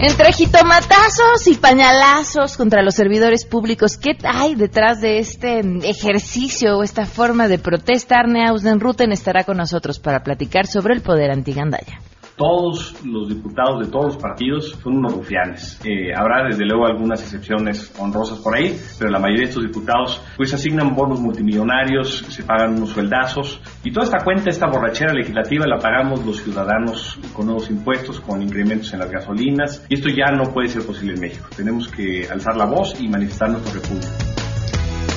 Entre jitomatazos y pañalazos contra los servidores públicos, ¿qué hay detrás de este ejercicio o esta forma de protesta? Arne Ausdenruten estará con nosotros para platicar sobre el poder antigandaya todos los diputados de todos los partidos son unos rufianes. Eh, habrá desde luego algunas excepciones honrosas por ahí, pero la mayoría de estos diputados pues asignan bonos multimillonarios, se pagan unos sueldazos y toda esta cuenta, esta borrachera legislativa la pagamos los ciudadanos con nuevos impuestos, con incrementos en las gasolinas y esto ya no puede ser posible en México. Tenemos que alzar la voz y manifestar nuestro refugio.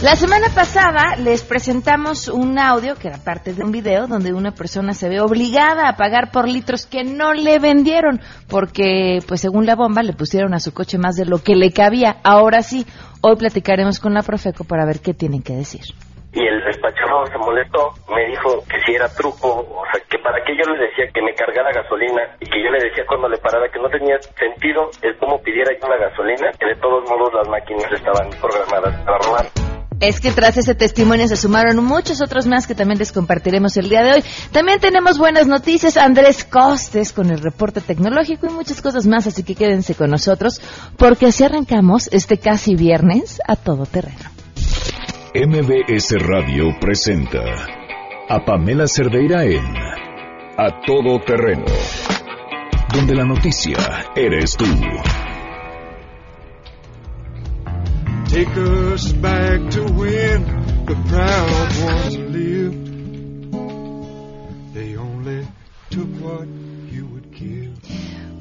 La semana pasada les presentamos un audio que era parte de un video donde una persona se ve obligada a pagar por litros que no le vendieron porque, pues según la bomba, le pusieron a su coche más de lo que le cabía. Ahora sí, hoy platicaremos con la Profeco para ver qué tienen que decir. Y el despachador se molestó, me dijo que si era truco, o sea, que para qué yo le decía que me cargara gasolina y que yo le decía cuando le parara que no tenía sentido el cómo pidiera yo la gasolina, que de todos modos las máquinas estaban programadas para robar es que tras ese testimonio se sumaron muchos otros más que también les compartiremos el día de hoy. También tenemos buenas noticias, Andrés Costes con el reporte tecnológico y muchas cosas más, así que quédense con nosotros porque así arrancamos este casi viernes a todo terreno. MBS Radio presenta a Pamela Cerdeira en A Todo Terreno, donde la noticia eres tú. Take us back to when the proud ones lived.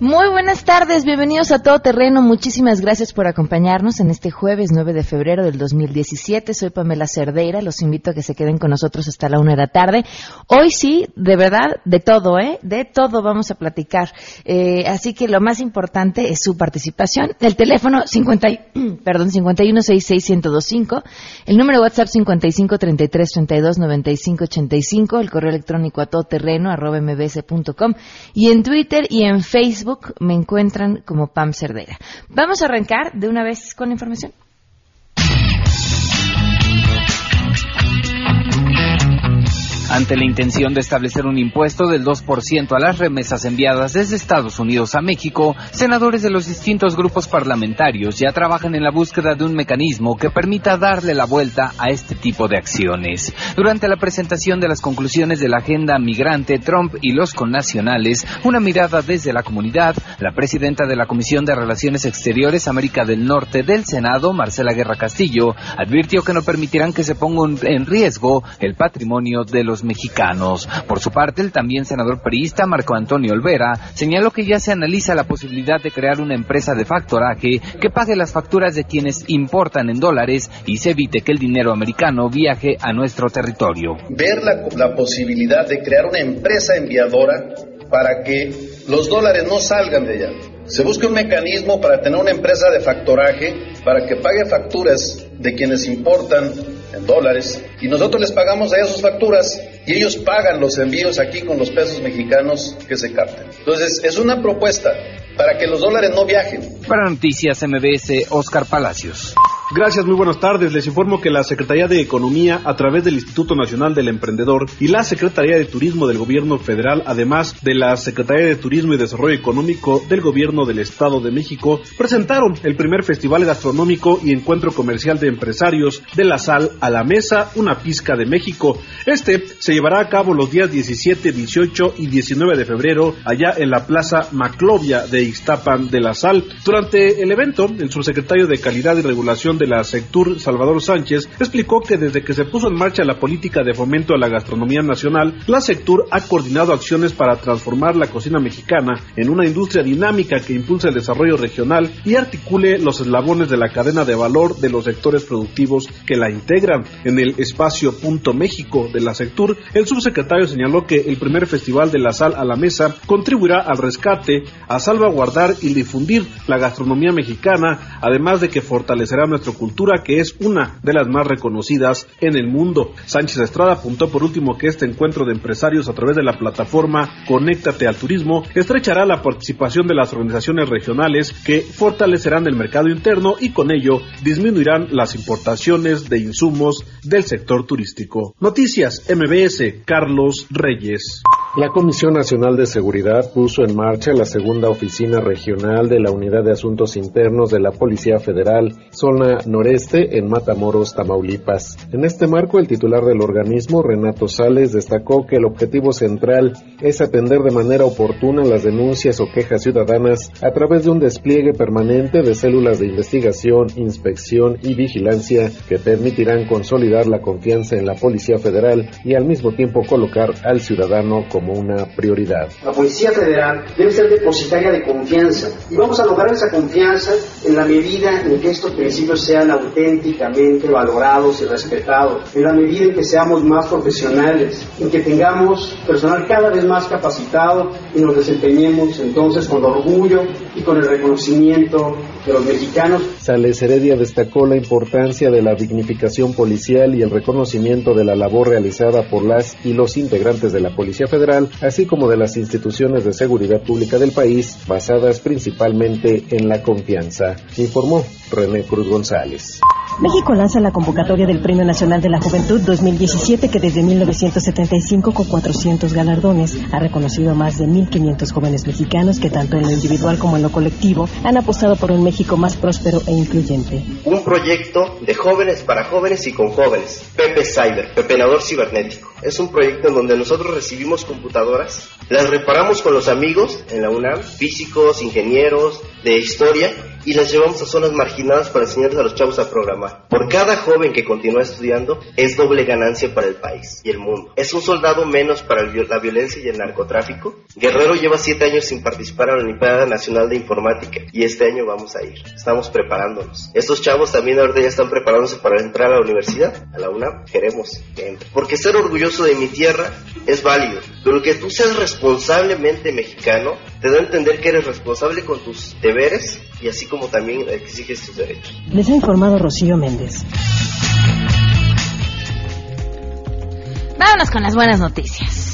Muy buenas tardes, bienvenidos a Todo Terreno. Muchísimas gracias por acompañarnos en este jueves 9 de febrero del 2017. Soy Pamela Cerdeira. Los invito a que se queden con nosotros hasta la una de la tarde. Hoy sí, de verdad, de todo, ¿eh? De todo vamos a platicar. Eh, así que lo más importante es su participación. El teléfono 50, perdón, 5166125, el número WhatsApp 5533329585, el correo electrónico a todoterreno arroba mbs.com y en Twitter y en Facebook me encuentran como Pam Cerdera. Vamos a arrancar de una vez con la información. Ante la intención de establecer un impuesto del 2% a las remesas enviadas desde Estados Unidos a México, senadores de los distintos grupos parlamentarios ya trabajan en la búsqueda de un mecanismo que permita darle la vuelta a este tipo de acciones. Durante la presentación de las conclusiones de la agenda migrante, Trump y los connacionales, una mirada desde la comunidad, la presidenta de la Comisión de Relaciones Exteriores América del Norte del Senado, Marcela Guerra Castillo, advirtió que no permitirán que se ponga en riesgo el patrimonio de los mexicanos. Por su parte, el también senador periodista Marco Antonio Olvera señaló que ya se analiza la posibilidad de crear una empresa de factoraje que pague las facturas de quienes importan en dólares y se evite que el dinero americano viaje a nuestro territorio. Ver la, posibilidad de crear una empresa enviadora para que los dólares no salgan de allá. Se busca un mecanismo para tener una empresa de factoraje para que pague facturas de quienes importan en dólares y nosotros les pagamos a sus facturas y ellos pagan los envíos aquí con los pesos mexicanos que se capten. Entonces, es una propuesta para que los dólares no viajen. Para Noticias MBS, Oscar Palacios. Gracias, muy buenas tardes. Les informo que la Secretaría de Economía, a través del Instituto Nacional del Emprendedor y la Secretaría de Turismo del Gobierno Federal, además de la Secretaría de Turismo y Desarrollo Económico del Gobierno del Estado de México, presentaron el primer Festival Gastronómico y Encuentro Comercial de Empresarios de la Sal a la Mesa, una pizca de México. Este se llevará a cabo los días 17, 18 y 19 de febrero allá en la Plaza Maclovia de Ixtapan de la Sal. Durante el evento, el subsecretario de Calidad y Regulación de la Sectur, Salvador Sánchez, explicó que desde que se puso en marcha la política de fomento a la gastronomía nacional, la Sectur ha coordinado acciones para transformar la cocina mexicana en una industria dinámica que impulse el desarrollo regional y articule los eslabones de la cadena de valor de los sectores productivos que la integran. En el espacio Punto México de la Sectur, el subsecretario señaló que el primer festival de la sal a la mesa contribuirá al rescate, a salvaguardar y difundir la gastronomía mexicana, además de que fortalecerá nuestro cultura que es una de las más reconocidas en el mundo. Sánchez Estrada apuntó por último que este encuentro de empresarios a través de la plataforma Conéctate al Turismo estrechará la participación de las organizaciones regionales que fortalecerán el mercado interno y con ello disminuirán las importaciones de insumos del sector turístico. Noticias MBS, Carlos Reyes. La Comisión Nacional de Seguridad puso en marcha la segunda oficina regional de la Unidad de Asuntos Internos de la Policía Federal, zona noreste, en Matamoros, Tamaulipas. En este marco, el titular del organismo, Renato Sales, destacó que el objetivo central es atender de manera oportuna las denuncias o quejas ciudadanas a través de un despliegue permanente de células de investigación, inspección y vigilancia que permitirán consolidar la confianza en la Policía Federal y al mismo tiempo colocar al ciudadano como como una prioridad. La Policía Federal debe ser depositaria de confianza y vamos a lograr esa confianza en la medida en que estos principios sean auténticamente valorados y respetados, en la medida en que seamos más profesionales, en que tengamos personal cada vez más capacitado y nos desempeñemos entonces con orgullo y con el reconocimiento de los mexicanos. Sales Heredia destacó la importancia de la dignificación policial y el reconocimiento de la labor realizada por las y los integrantes de la Policía Federal así como de las instituciones de seguridad pública del país, basadas principalmente en la confianza, informó René Cruz González. México lanza la convocatoria del Premio Nacional de la Juventud 2017 que desde 1975 con 400 galardones ha reconocido a más de 1.500 jóvenes mexicanos que tanto en lo individual como en lo colectivo han apostado por un México más próspero e incluyente. Un proyecto de jóvenes para jóvenes y con jóvenes. Pepe Cyber, Pepenador Cibernético. Es un proyecto en donde nosotros recibimos computadoras, las reparamos con los amigos en la UNAM, físicos, ingenieros, de historia, y las llevamos a zonas marginadas para enseñarles a los chavos a programar. Por cada joven que continúa estudiando es doble ganancia para el país y el mundo. Es un soldado menos para la violencia y el narcotráfico. Guerrero lleva siete años sin participar en la Olimpiada Nacional de Informática y este año vamos a ir. Estamos preparándonos. Estos chavos también ahorita ya están preparándose para entrar a la universidad, a la UNAM. Queremos que entre. Porque ser orgulloso de mi tierra es válido, pero que tú seas responsablemente mexicano te da a entender que eres responsable con tus deberes y así como también exiges tus derechos. Les ha informado Rocío Méndez. Vámonos con las buenas noticias.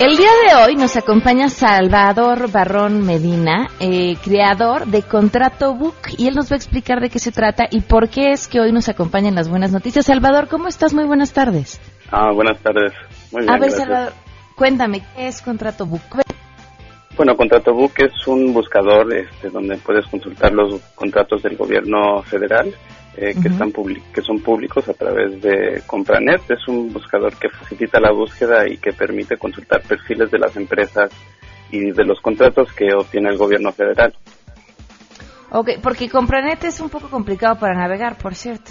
El día de hoy nos acompaña Salvador Barrón Medina, eh, creador de Contrato Book, y él nos va a explicar de qué se trata y por qué es que hoy nos acompañan las buenas noticias. Salvador, ¿cómo estás? Muy buenas tardes. Ah, buenas tardes. Muy bien, a ver, Salvador, cuéntame, ¿qué es Contrato Book? Bueno, Contrato Book es un buscador este, donde puedes consultar los contratos del gobierno federal eh, que, están que son públicos a través de Compranet. Es un buscador que facilita la búsqueda y que permite consultar perfiles de las empresas y de los contratos que obtiene el gobierno federal. Ok, porque Compranet es un poco complicado para navegar, por cierto.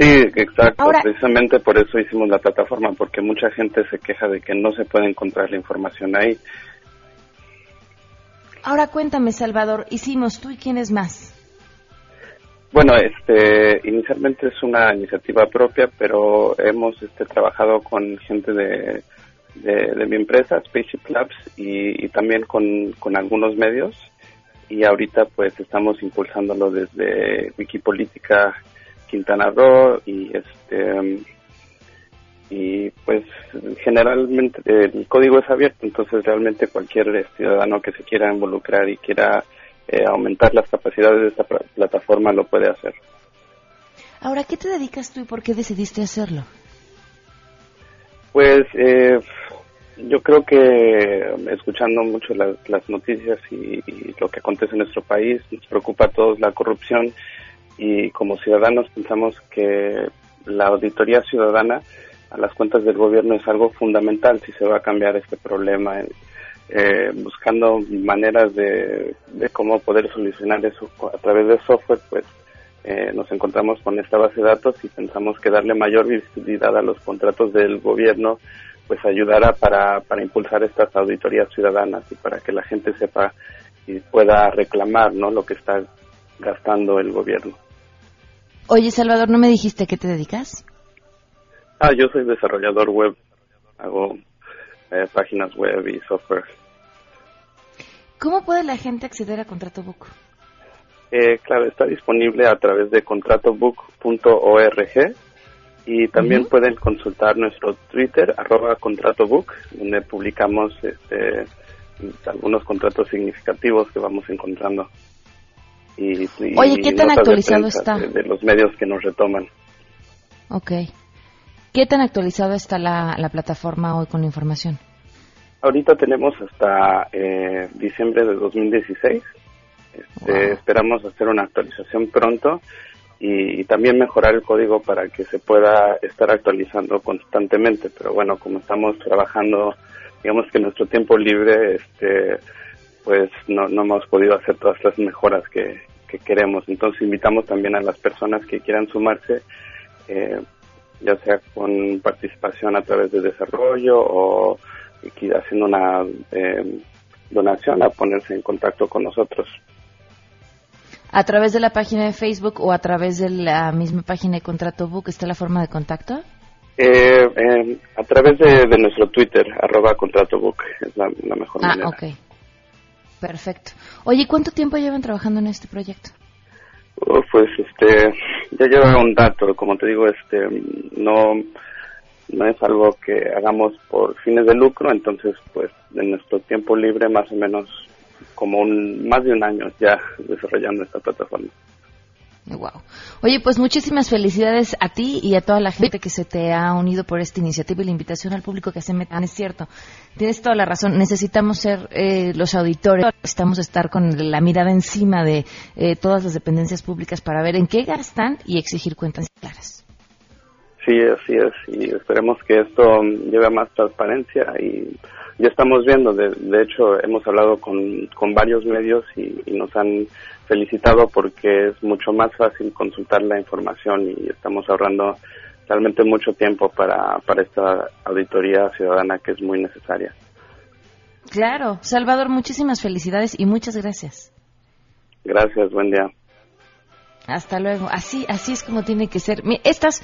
Sí, exacto. Precisamente por eso hicimos la plataforma, porque mucha gente se queja de que no se puede encontrar la información ahí. Ahora cuéntame, Salvador, hicimos tú y quién es más. Bueno, este, inicialmente es una iniciativa propia, pero hemos este, trabajado con gente de, de, mi empresa, Spaceship Labs, y, también con, con, algunos medios. Y ahorita pues estamos impulsándolo desde Wikipolítica Quintana Roo y este y pues generalmente el código es abierto, entonces realmente cualquier ciudadano que se quiera involucrar y quiera eh, aumentar las capacidades de esta plataforma lo puede hacer. Ahora, ¿qué te dedicas tú y por qué decidiste hacerlo? Pues eh, yo creo que escuchando mucho las noticias y, lo que acontece en nuestro país, nos preocupa a todos la corrupción y como ciudadanos pensamos que la auditoría ciudadana a las cuentas del gobierno es algo fundamental si se va a cambiar este problema eh, buscando maneras de, cómo poder solucionar eso a través de software, pues eh, nos encontramos con esta base de datos y pensamos que darle mayor visibilidad a los contratos del gobierno pues ayudará para, para impulsar estas auditorías ciudadanas y para que la gente sepa y pueda reclamar ¿no? lo que está gastando el gobierno. Oye, Salvador, ¿no me dijiste que te dedicas? Ah, yo soy desarrollador web. Hago eh, páginas web y software. ¿Cómo puede la gente acceder a ContratoBook? Eh, claro, está disponible a través de contratobook.org y también pueden consultar nuestro Twitter, arroba contratobook, donde publicamos este, algunos contratos significativos que vamos encontrando. y, Oye, ¿qué tan actualizado está? De, los medios que nos retoman. Ok. ¿Qué tan actualizado está la, la plataforma hoy con la información? Ahorita tenemos hasta eh, diciembre de 2016. Este, Esperamos hacer una actualización pronto y, también mejorar el código para que se pueda estar actualizando constantemente. Pero bueno, como estamos trabajando, digamos que nuestro tiempo libre, este, pues no, no hemos podido hacer todas las mejoras que, queremos. Entonces invitamos también a las personas que quieran sumarse, eh, ya sea con participación a través de desarrollo o haciendo una eh, donación, a ponerse en contacto con nosotros. ¿A través de la página de Facebook o a través de la misma página de Contrato Book está la forma de contacto? Eh, a través de, nuestro Twitter, arroba Contrato Book, es la, mejor ah, manera. Ah, ok. Perfecto. Oye, ¿cuánto tiempo llevan trabajando en este proyecto? Pues este, ya lleva un dato, como te digo, este, no, no es algo que hagamos por fines de lucro, entonces pues en nuestro tiempo libre más o menos como un, más de un año ya desarrollando esta plataforma. Wow. Oye, pues muchísimas felicidades a ti y a toda la gente que se te ha unido por esta iniciativa y la invitación al público que se metan. Es cierto, tienes toda la razón. Necesitamos ser eh, los auditores, necesitamos estar con la mirada encima de eh, todas las dependencias públicas para ver en qué gastan y exigir cuentas claras. Sí, así es. Y esperemos que esto lleve a más transparencia y ya estamos viendo. De, de hecho, hemos hablado con, con varios medios y nos han felicitado porque es mucho más fácil consultar la información y estamos ahorrando realmente mucho tiempo para, para esta auditoría ciudadana que es muy necesaria. Claro, Salvador, muchísimas felicidades y muchas gracias. Gracias, buen día. Hasta luego. Así, así es como tiene que ser. Estas,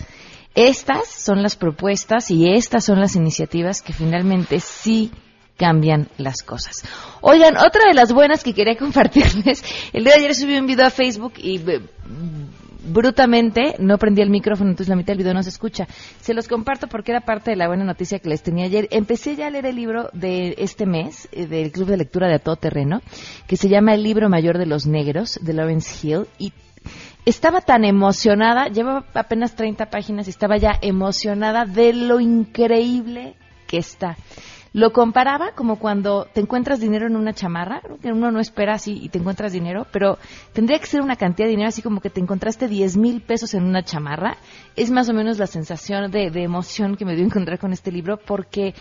estas son las propuestas y estas son las iniciativas que finalmente sí cambian las cosas. Oigan, otra de las buenas que quería compartirles, el día de ayer subí un video a Facebook y eh, brutamente no prendí el micrófono, entonces la mitad del video no se escucha. Se los comparto porque era parte de la buena noticia que les tenía ayer. Empecé ya a leer el libro de este mes, eh, del Club de Lectura de Todo Terreno, que se llama El libro mayor de los negros, de Lawrence Hill, y estaba tan emocionada, llevaba apenas 30 páginas y estaba ya emocionada de lo increíble que está. Lo comparaba como cuando te encuentras dinero en una chamarra, que uno no espera así y te encuentras dinero, pero tendría que ser una cantidad de dinero así como que te encontraste 10 mil pesos en una chamarra. Es más o menos la sensación de, de emoción que me dio encontrar con este libro porque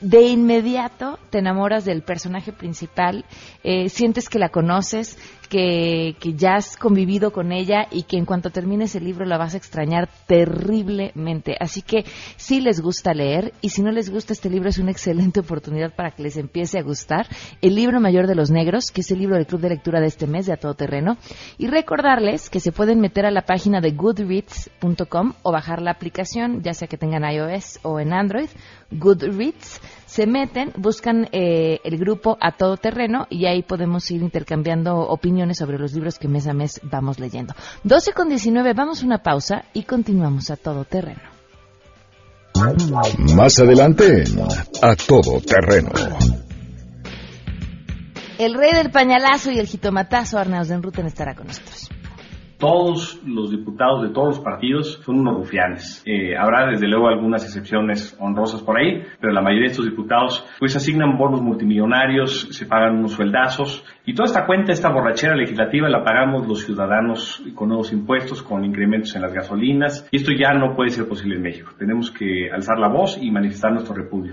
de inmediato te enamoras del personaje principal, eh, sientes que la conoces, que, que, ya has convivido con ella y que en cuanto termines el libro la vas a extrañar terriblemente. Así que si les gusta leer y si no les gusta este libro es una excelente oportunidad para que les empiece a gustar. El libro mayor de los negros, que es el libro del club de lectura de este mes de A Todo Terreno. Y recordarles que se pueden meter a la página de goodreads.com o bajar la aplicación, ya sea que tengan iOS o en Android, Goodreads se meten, buscan eh, el grupo A Todo Terreno y ahí podemos ir intercambiando opiniones sobre los libros que mes a mes vamos leyendo. 12 con 19, vamos a una pausa y continuamos a Todo Terreno. Más adelante, A Todo Terreno. El rey del pañalazo y el jitomatazo, Arnaud Ruten estará con nosotros todos los diputados de todos los partidos son unos rufianes. Eh, habrá desde luego algunas excepciones honrosas por ahí, pero la mayoría de estos diputados pues asignan bonos multimillonarios, se pagan unos sueldazos y toda esta cuenta, esta borrachera legislativa la pagamos los ciudadanos con nuevos impuestos, con incrementos en las gasolinas y esto ya no puede ser posible en México. Tenemos que alzar la voz y manifestar nuestro repudio.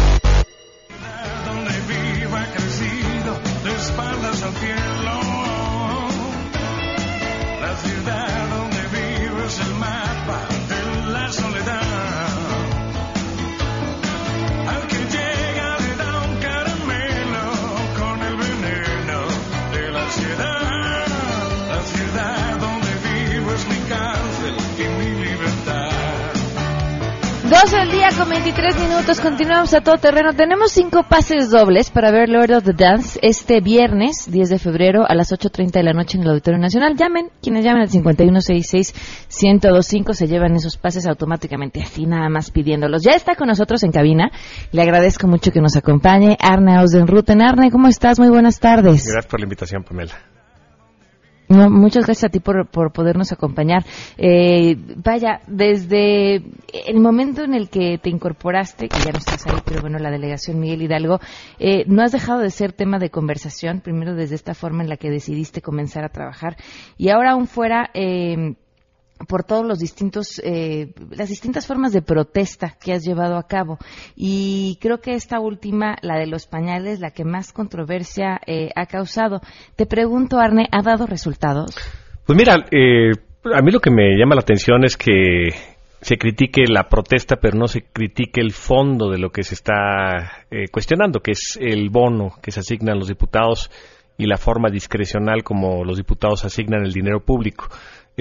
23 minutos. Continuamos a todo terreno. Tenemos cinco pases dobles para ver Lord of the Dance este viernes 10 de febrero a las 8.30 de la noche en el Auditorio Nacional. Llamen, quienes llamen al 5166-1025 se llevan esos pases automáticamente, así nada más pidiéndolos. Ya está con nosotros en cabina. Le agradezco mucho que nos acompañe Arne Ausdenruten. Arne, ¿cómo estás? Muy buenas tardes. Gracias por la invitación, Pamela muchas gracias a ti por, por podernos acompañar. Eh, vaya, desde el momento en el que te incorporaste, que ya no estás ahí, pero bueno, la delegación Miguel Hidalgo, eh, no has dejado de ser tema de conversación, primero desde esta forma en la que decidiste comenzar a trabajar y ahora aún fuera... Eh, por todos los distintos, eh, las distintas formas de protesta que has llevado a cabo. Y creo que esta última, la de los pañales, la que más controversia eh, ha causado. Te pregunto, Arne, ¿ha dado resultados? Pues mira, eh, a mí lo que me llama la atención es que se critique la protesta, pero no se critique el fondo de lo que se está cuestionando, que es el bono que se asignan los diputados y la forma discrecional como los diputados asignan el dinero público.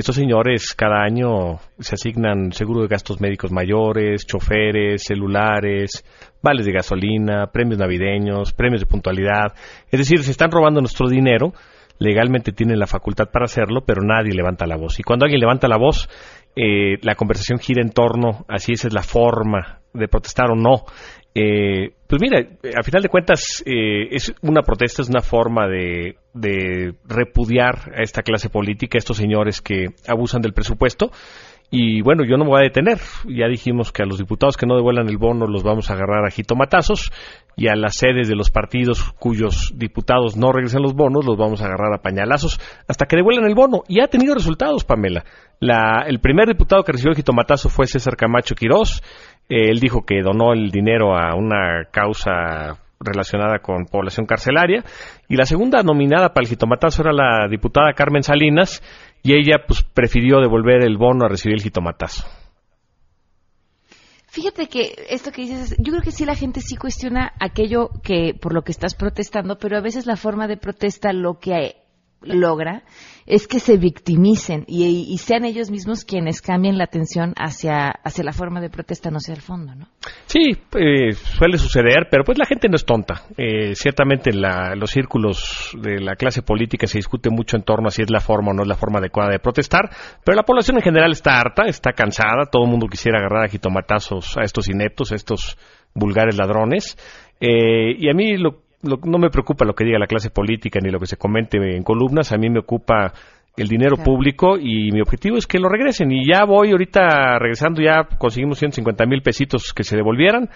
Estos señores cada año se asignan seguro de gastos médicos mayores, choferes, celulares, vales de gasolina, premios navideños, premios de puntualidad. Es decir, se están robando nuestro dinero. Legalmente tienen la facultad para hacerlo, pero nadie levanta la voz. Y cuando alguien levanta la voz, eh, la conversación gira en torno a si esa es la forma de protestar o no. Eh, pues mira, a final de cuentas eh, es una protesta, es una forma de, repudiar a esta clase política, a estos señores que abusan del presupuesto. Y bueno, yo no me voy a detener. Ya dijimos que a los diputados que no devuelvan el bono los vamos a agarrar a jitomatazos y a las sedes de los partidos cuyos diputados no regresen los bonos los vamos a agarrar a pañalazos hasta que devuelvan el bono. Y ha tenido resultados, Pamela. el primer diputado que recibió el jitomatazo fue César Camacho Quirós él dijo que donó el dinero a una causa relacionada con población carcelaria. Y la segunda nominada para el jitomatazo era la diputada Carmen Salinas, y ella pues prefirió devolver el bono a recibir el jitomatazo. Fíjate que esto que dices, yo creo que sí la gente sí cuestiona aquello que por lo que estás protestando, pero a veces la forma de protesta lo que logra es que se victimicen y, sean ellos mismos quienes cambien la atención hacia, hacia la forma de protesta, no hacia el fondo, ¿no? Sí, eh, suele suceder, pero pues la gente no es tonta. Eh, ciertamente en los círculos de la clase política se discute mucho en torno a si es la forma o no es la forma adecuada de protestar, pero la población en general está harta, está cansada, todo el mundo quisiera agarrar a jitomatazos a estos ineptos, a estos vulgares ladrones. Eh, y a mí lo no me preocupa lo que diga la clase política ni lo que se comente en columnas, a mí me ocupa el dinero público y mi objetivo es que lo regresen. Y ya voy ahorita regresando, ya conseguimos 150 mil pesitos que se devolvieran.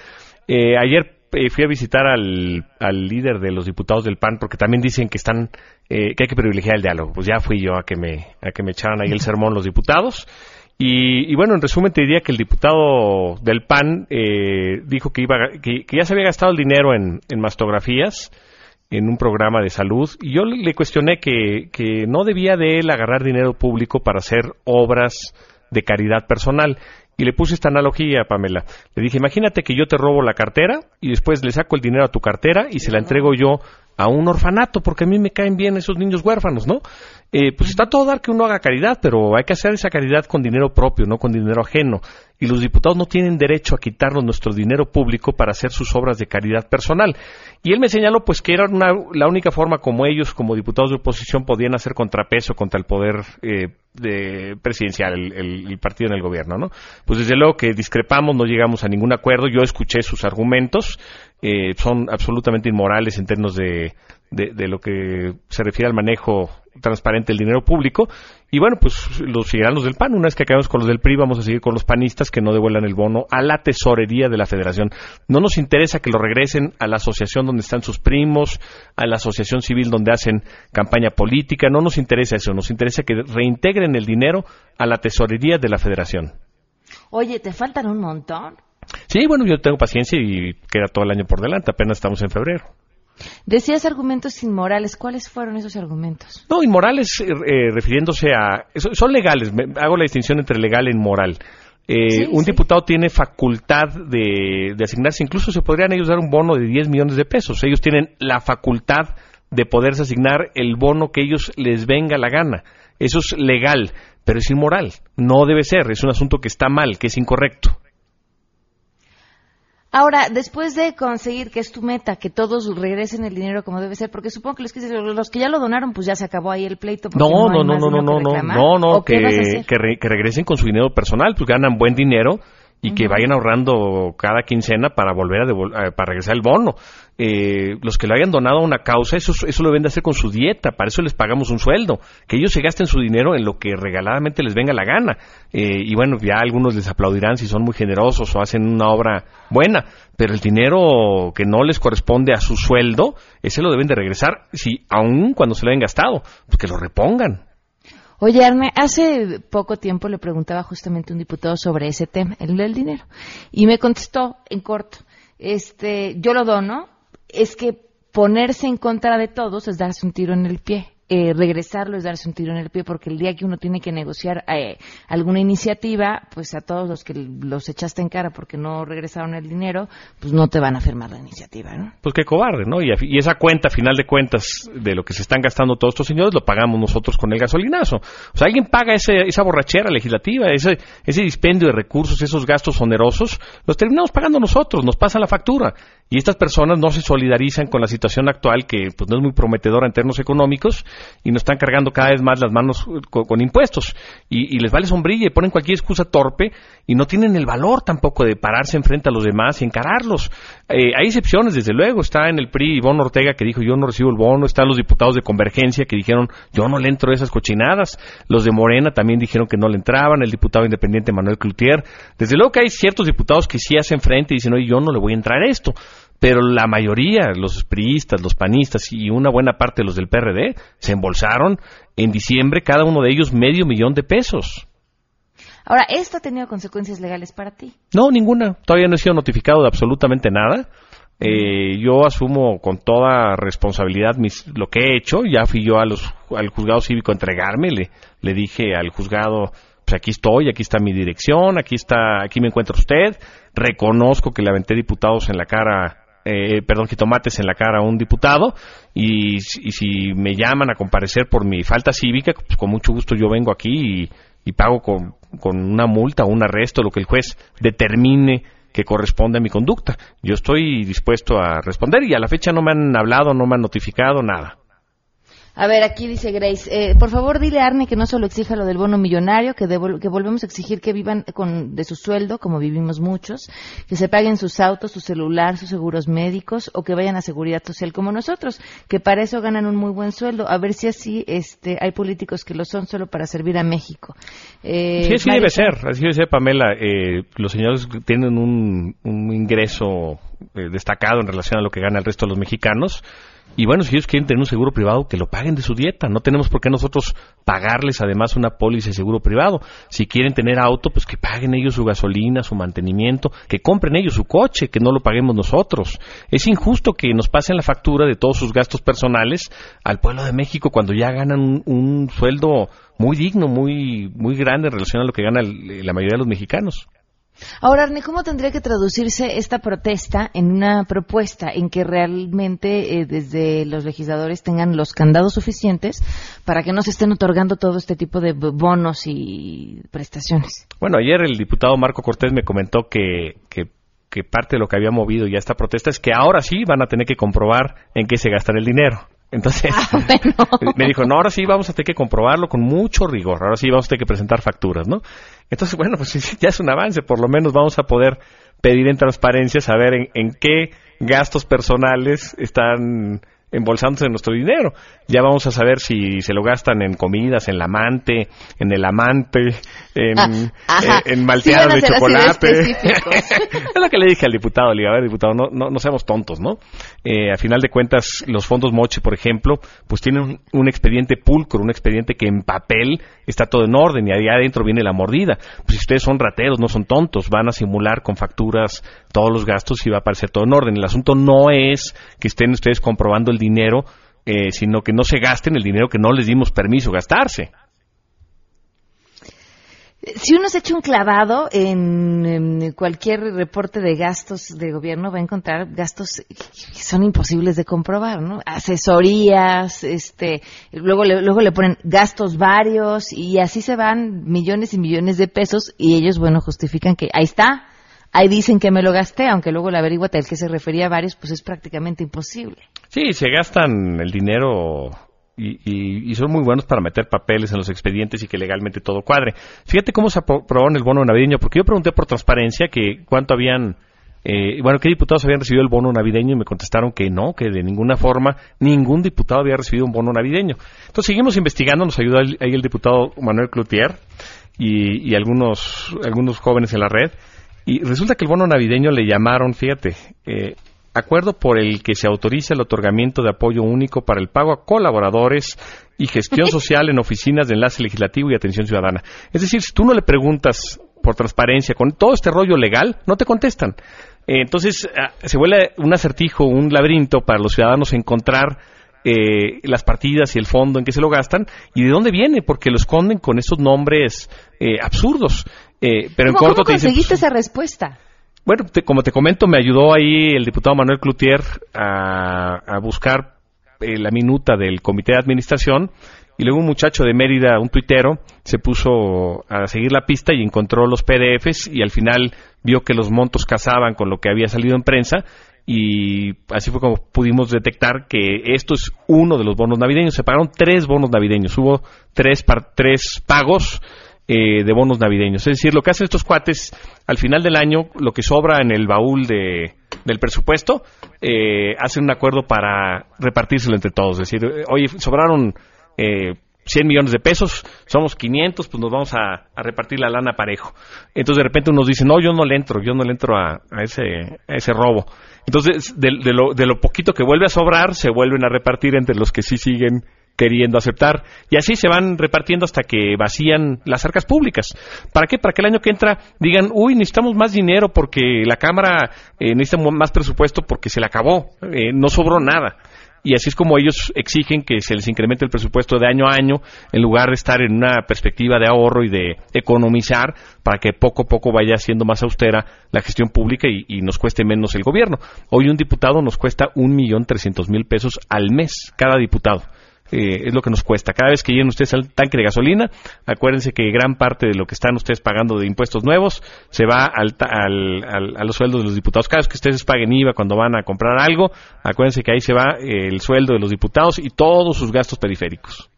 Eh, ayer eh, fui a visitar al, al, líder de los diputados del PAN porque también dicen que están eh, que hay que privilegiar el diálogo. Pues ya fui yo a que me a que me echaran ahí el sermón los diputados. Y, bueno, en resumen te diría que el diputado del PAN eh, dijo que, iba, que, ya se había gastado el dinero en, mastografías, en un programa de salud, y yo le cuestioné que, que no debía de él agarrar dinero público para hacer obras de caridad personal. Y le puse esta analogía, Pamela. Le dije, imagínate que yo te robo la cartera y después le saco el dinero a tu cartera y se la entrego yo a un orfanato, porque a mí me caen bien esos niños huérfanos, ¿no? Eh, pues está todo dar que uno haga caridad, pero hay que hacer esa caridad con dinero propio, no con dinero ajeno. Y los diputados no tienen derecho a quitarnos nuestro dinero público para hacer sus obras de caridad personal. Y él me señaló pues que era la única forma como ellos, como diputados de oposición, podían hacer contrapeso contra el poder eh, de presidencial, el, partido en el gobierno, ¿no? Pues desde luego que discrepamos, no llegamos a ningún acuerdo. Yo escuché sus argumentos, eh, son absolutamente inmorales en términos de, lo que se refiere al manejo transparente del dinero público. Y bueno, pues los los del PAN. Una vez que acabemos con los del PRI, vamos a seguir con los panistas que no devuelvan el bono a la tesorería de la federación. No nos interesa que lo regresen a la asociación donde están sus primos, a la asociación civil donde hacen campaña política. No nos interesa eso. Nos interesa que reintegren el dinero a la tesorería de la federación. Oye, ¿te faltan un montón? Sí, bueno, yo tengo paciencia y queda todo el año por delante. Apenas estamos en febrero. Decías argumentos inmorales. ¿Cuáles fueron esos argumentos? No, inmorales eh, eh, refiriéndose a... Son legales. hago la distinción entre legal e inmoral. Eh, un diputado tiene facultad de, asignarse, incluso se podrían ellos dar un bono de 10 millones de pesos. Ellos tienen la facultad de poderse asignar el bono que ellos les venga la gana. Eso es legal, pero es inmoral. No debe ser. Es un asunto que está mal, que es incorrecto. Ahora, después de conseguir que es tu meta, que todos regresen el dinero como debe ser, porque supongo que los que, los que ya lo donaron, pues ya se acabó ahí el pleito. No, no, no, no, no, no, no, no, no, que, que, regresen con su dinero personal, pues ganan buen dinero y que vayan ahorrando cada quincena para volver a, para regresar el bono. Eh, los que lo hayan donado a una causa, eso, eso lo deben de hacer con su dieta, para eso les pagamos un sueldo, que ellos se gasten su dinero en lo que regaladamente les venga la gana. Eh, y bueno, ya algunos les aplaudirán si son muy generosos o hacen una obra buena, pero el dinero que no les corresponde a su sueldo, ese lo deben de regresar, si aun cuando se lo hayan gastado, pues que lo repongan. Oye, Arne, hace poco tiempo le preguntaba justamente a un diputado sobre ese tema, el del dinero, y me contestó en corto, este, yo lo dono, es que ponerse en contra de todos es darse un tiro en el pie eh, regresarlo es darse un tiro en el pie, porque el día que uno tiene que negociar eh, alguna iniciativa, pues a todos los que los echaste en cara porque no regresaron el dinero, pues no te van a firmar la iniciativa, ¿no? Pues qué cobarde, ¿no? Y, esa cuenta, a final de cuentas, de lo que se están gastando todos estos señores, lo pagamos nosotros con el gasolinazo. O sea, alguien paga esa borrachera legislativa, ese, ese dispendio de recursos, esos gastos onerosos, los terminamos pagando nosotros, nos pasa la factura. Y estas personas no se solidarizan con la situación actual, que pues no es muy prometedora en términos económicos, y nos están cargando cada vez más las manos con, impuestos y, les vale sombrilla y ponen cualquier excusa torpe y no tienen el valor tampoco de pararse enfrente a los demás y encararlos. Eh, hay excepciones, desde luego. Está en el PRI Ivonne Ortega que dijo yo no recibo el bono. Están los diputados de Convergencia que dijeron yo no le entro a esas cochinadas. Los de Morena también dijeron que no le entraban. El diputado independiente Manuel Cloutier. Desde luego que hay ciertos diputados que sí hacen frente y dicen oye yo no le voy a entrar a esto pero la mayoría, los priistas, los panistas y una buena parte de los del PRD, se embolsaron en diciembre cada uno de ellos medio millón de pesos. Ahora, ¿esto ha tenido consecuencias legales para ti? No, ninguna. Todavía no he sido notificado de absolutamente nada. Eh, yo asumo con toda responsabilidad mis, lo que he hecho. Ya fui yo a los, al juzgado cívico a entregarme. Le, le dije al juzgado, pues aquí estoy, aquí está mi dirección, aquí está, aquí me encuentra usted. Reconozco que le aventé diputados en la cara eh, perdón, jitomates en la cara a un diputado y, si me llaman a comparecer por mi falta cívica, pues con mucho gusto yo vengo aquí y, pago con, con, una multa o un arresto, lo que el juez determine que corresponde a mi conducta. Yo estoy dispuesto a responder y a la fecha no me han hablado, no me han notificado nada. A ver, aquí dice Grace, eh, por favor dile a Arne que no solo exija lo del bono millonario, que, que volvemos a exigir que vivan con, de su sueldo, como vivimos muchos, que se paguen sus autos, su celular, sus seguros médicos, o que vayan a seguridad social como nosotros, que para eso ganan un muy buen sueldo. A ver si así este, hay políticos que lo son solo para servir a México. Eh, sí, así debe ser, así debe ser, Pamela. Eh, los señores tienen un, un ingreso eh, destacado en relación a lo que gana el resto de los mexicanos y bueno, si ellos quieren tener un seguro privado, que lo paguen de su dieta. No tenemos por qué nosotros pagarles además una póliza de seguro privado. Si quieren tener auto, pues que paguen ellos su gasolina, su mantenimiento, que compren ellos su coche, que no lo paguemos nosotros. Es injusto que nos pasen la factura de todos sus gastos personales al pueblo de México cuando ya ganan un, sueldo muy digno, muy, muy grande en relación a lo que gana la mayoría de los mexicanos. Ahora, Arne, ¿cómo tendría que traducirse esta protesta en una propuesta en que realmente eh, desde los legisladores tengan los candados suficientes para que no se estén otorgando todo este tipo de bonos y prestaciones? Bueno, ayer el diputado Marco Cortés me comentó que, que, que parte de lo que había movido ya esta protesta es que ahora sí van a tener que comprobar en qué se gastará el dinero. Entonces ah, me dijo, no, ahora sí vamos a tener que comprobarlo con mucho rigor, ahora sí vamos a tener que presentar facturas, ¿no? Entonces, bueno, pues ya es un avance, por lo menos vamos a poder pedir en transparencia, saber en qué gastos personales están embolsándose nuestro dinero. Ya vamos a saber si se lo gastan en comidas, en la amante, en el amante, en, ah, eh, malteadas de chocolate. es lo que le dije al diputado, le a ver, diputado, no, no, seamos tontos, ¿no? Eh, a final de cuentas, los fondos Moche, por ejemplo, pues tienen un, expediente pulcro, un expediente que en papel está todo en orden y ahí adentro viene la mordida. Pues si ustedes son rateros, no son tontos, van a simular con facturas todos los gastos y va a aparecer todo en orden. El asunto no es que estén ustedes comprobando el dinero, eh, sino que no se gasten el dinero que no les dimos permiso gastarse. Si uno se echa un clavado en, cualquier reporte de gastos de gobierno, va a encontrar gastos que son imposibles de comprobar, ¿no? Asesorías, este, luego le, luego le ponen gastos varios y así se van millones y millones de pesos y ellos, bueno, justifican que ahí está, ahí dicen que me lo gasté, aunque luego la averiguata el que se refería a varios, pues es prácticamente imposible. Sí, se gastan el dinero y, y, son muy buenos para meter papeles en los expedientes y que legalmente todo cuadre. Fíjate cómo se aprobó el bono navideño, porque yo pregunté por transparencia que cuánto habían, eh, bueno, qué diputados habían recibido el bono navideño y me contestaron que no, que de ninguna forma ningún diputado había recibido un bono navideño. Entonces seguimos investigando, nos ayudó ahí el diputado Manuel Cloutier y, y algunos, algunos jóvenes en la red. Y resulta que el bono navideño le llamaron, fíjate, eh, acuerdo por el que se autoriza el otorgamiento de apoyo único para el pago a colaboradores y gestión social en oficinas de enlace legislativo y atención ciudadana. Es decir, si tú no le preguntas por transparencia con todo este rollo legal, no te contestan. Eh, entonces, ah, se vuelve un acertijo, un laberinto para los ciudadanos encontrar eh, las partidas y el fondo en que se lo gastan y de dónde viene, porque lo esconden con esos nombres eh, absurdos. Pero en corto ¿cómo conseguiste esa respuesta? Bueno, como te comento, me ayudó ahí el diputado Manuel Cloutier a, buscar eh, la minuta del comité de administración y luego un muchacho de Mérida, un tuitero, se puso a seguir la pista y encontró los PDFs y al final vio que los montos casaban con lo que había salido en prensa y así fue como pudimos detectar que esto es uno de los bonos navideños. Se pagaron tres bonos navideños, hubo tres, tres pagos eh, de bonos navideños. Es decir, lo que hacen estos cuates al final del año, lo que sobra en el baúl de, del presupuesto, eh, hacen un acuerdo para repartírselo entre todos. Es decir, eh, oye, sobraron eh, 100 millones de pesos, somos 500, pues nos vamos a, repartir la lana parejo. Entonces de repente uno dice, no, yo no le entro, yo no le entro a, ese, a ese robo. Entonces, de, lo, de lo poquito que vuelve a sobrar, se vuelven a repartir entre los que sí siguen queriendo aceptar. Y así se van repartiendo hasta que vacían las arcas públicas. ¿Para qué? Para que el año que entra digan, uy, necesitamos más dinero porque la Cámara eh, necesita más presupuesto porque se le acabó, eh, no sobró nada. Y así es como ellos exigen que se les incremente el presupuesto de año a año, en lugar de estar en una perspectiva de ahorro y de economizar, para que poco a poco vaya siendo más austera la gestión pública y, y nos cueste menos el gobierno. Hoy un diputado nos cuesta un millón trescientos mil pesos al mes, cada diputado. Eh, es lo que nos cuesta. Cada vez que llenen ustedes al tanque de gasolina, acuérdense que gran parte de lo que están ustedes pagando de impuestos nuevos se va al, a los sueldos de los diputados. Cada vez que ustedes paguen IVA cuando van a comprar algo, acuérdense que ahí se va el sueldo de los diputados y todos sus gastos periféricos.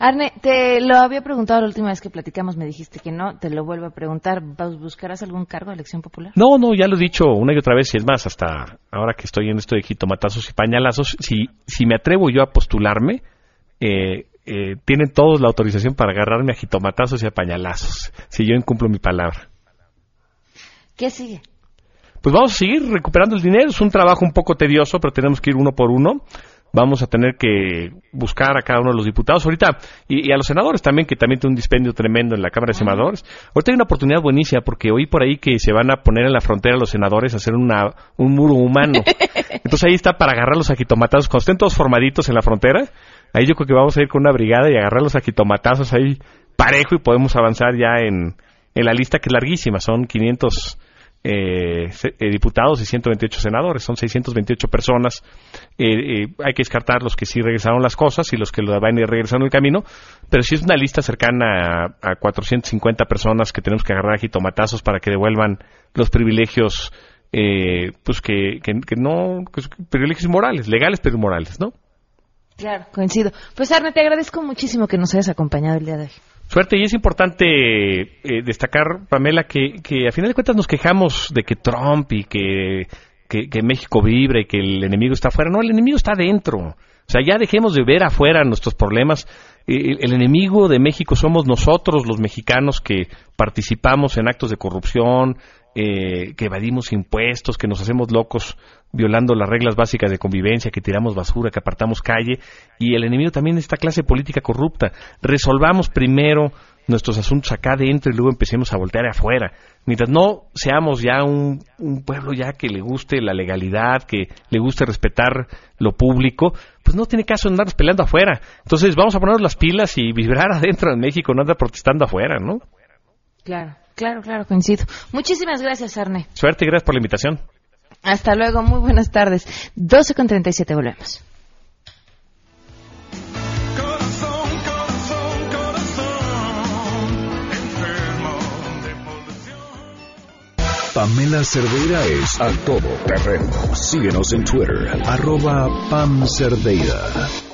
Arne, te lo había preguntado la última vez que platicamos, me dijiste que no, te lo vuelvo a preguntar. ¿Buscarás algún cargo de elección popular? No, no, ya lo he dicho una y otra vez, y es más, hasta ahora que estoy en esto de jitomatazos y pañalazos, si, si me atrevo yo a postularme, eh, eh, tienen todos la autorización para agarrarme a jitomatazos y a pañalazos, si yo incumplo mi palabra. ¿Qué sigue? Pues vamos a seguir recuperando el dinero. Es un trabajo un poco tedioso, pero tenemos que ir uno por uno. Vamos a tener que buscar a cada uno de los diputados ahorita y, a los senadores también, que también tiene un dispendio tremendo en la Cámara de Senadores. Ahorita hay una oportunidad buenísima porque oí por ahí que se van a poner en la frontera los senadores a hacer una, un muro humano. Entonces ahí está para agarrarlos a jitomatazos. Cuando estén todos formaditos en la frontera, Ahí yo creo que vamos a ir con una brigada y agarrarlos a quitomatazos ahí parejo y podemos avanzar ya en, en la lista que es larguísima. Son 500 eh, eh, diputados y 128 senadores. Son 628 personas. Eh, hay que descartar los que sí regresaron las cosas y los que lo van a ir regresando el camino. Pero sí es una lista cercana a, a 450 personas que tenemos que agarrar a jitomatazos para que devuelvan los privilegios, pues que, que, que no, pues, privilegios morales, legales pero morales, ¿no? Claro, coincido. Pues Arne, te agradezco muchísimo que nos hayas acompañado el día de hoy. Suerte, y es importante eh, destacar, Pamela, que, que a final de cuentas nos quejamos de que Trump y que, que, México vibra y que el enemigo está afuera. No, el enemigo está adentro. O sea, ya dejemos de ver afuera nuestros problemas. el, enemigo de México somos nosotros, los mexicanos, que participamos en actos de corrupción, eh, que evadimos impuestos, que nos hacemos locos violando las reglas básicas de convivencia, que tiramos basura, que apartamos calle, y el enemigo también es esta clase política corrupta. Resolvamos primero nuestros asuntos acá dentro y luego empecemos a voltear afuera. Mientras no seamos ya un, pueblo ya que le guste la legalidad, que le guste respetar lo público, pues no tiene caso andarnos peleando afuera. Entonces vamos a ponernos las pilas y vibrar adentro de México, no andar protestando afuera, ¿no? Claro. Claro, claro, coincido. Muchísimas gracias, Arne. Suerte y gracias por la invitación. Hasta luego, muy buenas tardes. 12 con 37, volvemos. Pamela Cerdeira es a todo terreno. Síguenos en Twitter, arroba Pam Cerdeira.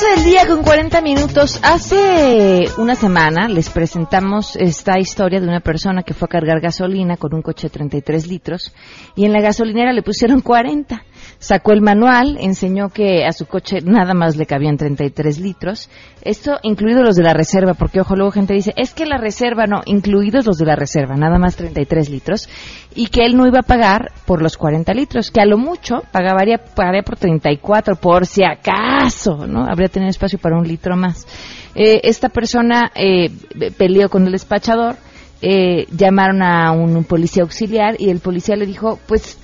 Del día con 40 minutos. Hace una semana les presentamos esta historia de una persona que fue a cargar gasolina con un coche de 33 litros y en la gasolinera le pusieron 40. Sacó el manual, enseñó que a su coche nada más le cabían 33 litros. Esto incluido los de la reserva, porque ojo, luego gente dice, es que la reserva no, incluidos los de la reserva, nada más 33 litros. Y que él no iba a pagar por los 40 litros, que a lo mucho pagaría, pagaría por 34, por si acaso, ¿no? Habría tenido espacio para un litro más. Eh, esta persona eh, peleó con el despachador, eh, llamaron a un policía auxiliar y el policía le dijo, pues